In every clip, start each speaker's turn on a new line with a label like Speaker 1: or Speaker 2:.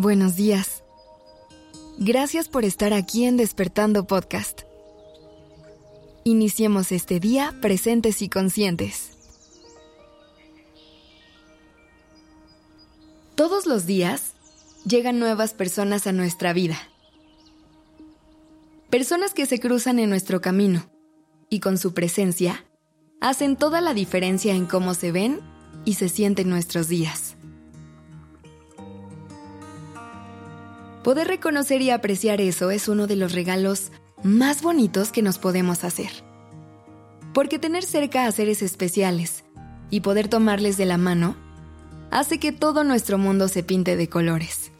Speaker 1: buenos días. Gracias por estar aquí en Despertando Podcast. Iniciemos este día presentes y conscientes. Todos los días llegan nuevas personas a nuestra vida. Personas que se cruzan en nuestro camino y con su presencia hacen toda la diferencia en cómo se ven y se sienten nuestros días. Poder reconocer y apreciar eso es uno de los regalos más bonitos que nos podemos hacer. Porque tener cerca a seres especiales y poder tomarles de la mano hace que todo nuestro mundo se pinte de colores.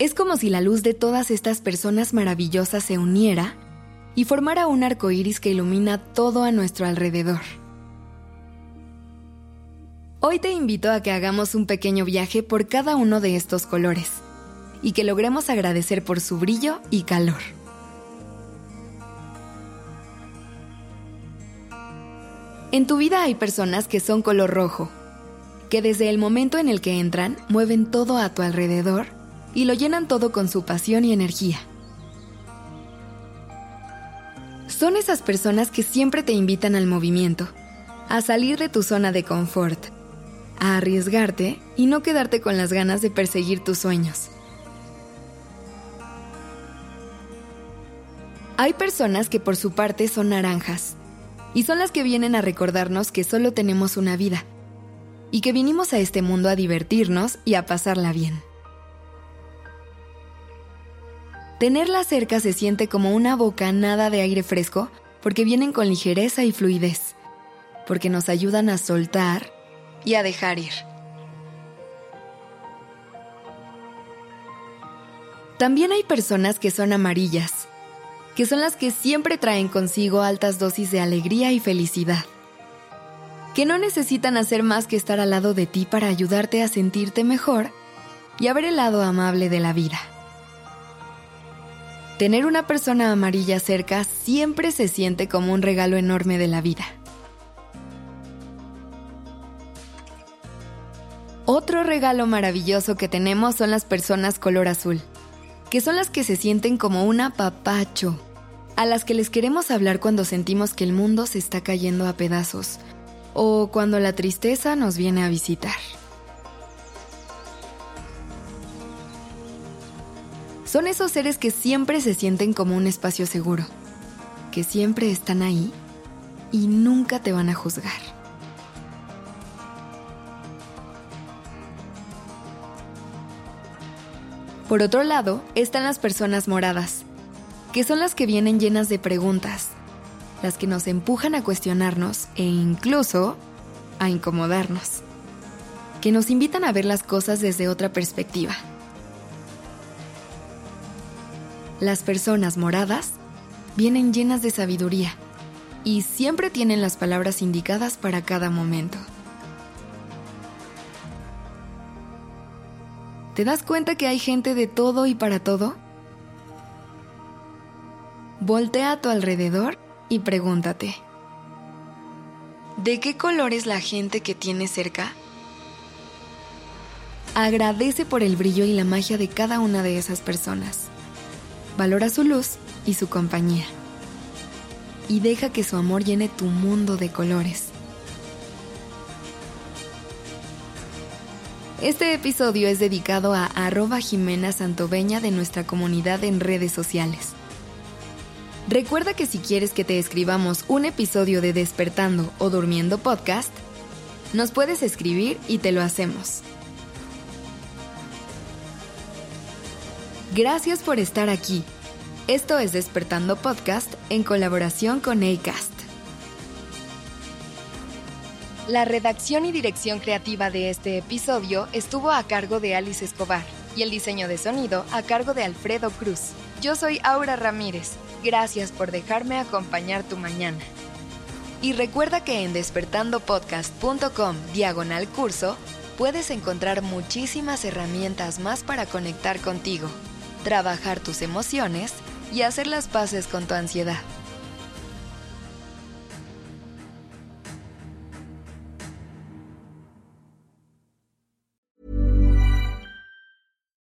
Speaker 1: Es como si la luz de todas estas personas maravillosas se uniera y formara un arco iris que ilumina todo a nuestro alrededor. Hoy te invito a que hagamos un pequeño viaje por cada uno de estos colores y que logremos agradecer por su brillo y calor. En tu vida hay personas que son color rojo, que desde el momento en el que entran mueven todo a tu alrededor y lo llenan todo con su pasión y energía. Son esas personas que siempre te invitan al movimiento, a salir de tu zona de confort a arriesgarte y no quedarte con las ganas de perseguir tus sueños. Hay personas que por su parte son naranjas y son las que vienen a recordarnos que solo tenemos una vida y que vinimos a este mundo a divertirnos y a pasarla bien. Tenerla cerca se siente como una bocanada de aire fresco porque vienen con ligereza y fluidez, porque nos ayudan a soltar y a dejar ir. También hay personas que son amarillas, que son las que siempre traen consigo altas dosis de alegría y felicidad, que no necesitan hacer más que estar al lado de ti para ayudarte a sentirte mejor y a ver el lado amable de la vida. Tener una persona amarilla cerca siempre se siente como un regalo enorme de la vida. Otro regalo maravilloso que tenemos son las personas color azul, que son las que se sienten como un apapacho, a las que les queremos hablar cuando sentimos que el mundo se está cayendo a pedazos o cuando la tristeza nos viene a visitar. Son esos seres que siempre se sienten como un espacio seguro, que siempre están ahí y nunca te van a juzgar. Por otro lado, están las personas moradas, que son las que vienen llenas de preguntas, las que nos empujan a cuestionarnos e incluso a incomodarnos, que nos invitan a ver las cosas desde otra perspectiva. Las personas moradas vienen llenas de sabiduría y siempre tienen las palabras indicadas para cada momento. ¿Te das cuenta que hay gente de todo y para todo? Voltea a tu alrededor y pregúntate, ¿de qué color es la gente que tienes cerca? Agradece por el brillo y la magia de cada una de esas personas. Valora su luz y su compañía. Y deja que su amor llene tu mundo de colores. Este episodio es dedicado a arroba Jimena Santoveña de nuestra comunidad en redes sociales. Recuerda que si quieres que te escribamos un episodio de Despertando o Durmiendo Podcast, nos puedes escribir y te lo hacemos. Gracias por estar aquí. Esto es Despertando Podcast en colaboración con ACAST. La redacción y dirección creativa de este episodio estuvo a cargo de Alice Escobar y el diseño de sonido a cargo de Alfredo Cruz. Yo soy Aura Ramírez. Gracias por dejarme acompañar tu mañana. Y recuerda que en despertandopodcast.com diagonal curso puedes encontrar muchísimas herramientas más para conectar contigo, trabajar tus emociones y hacer las paces con tu ansiedad.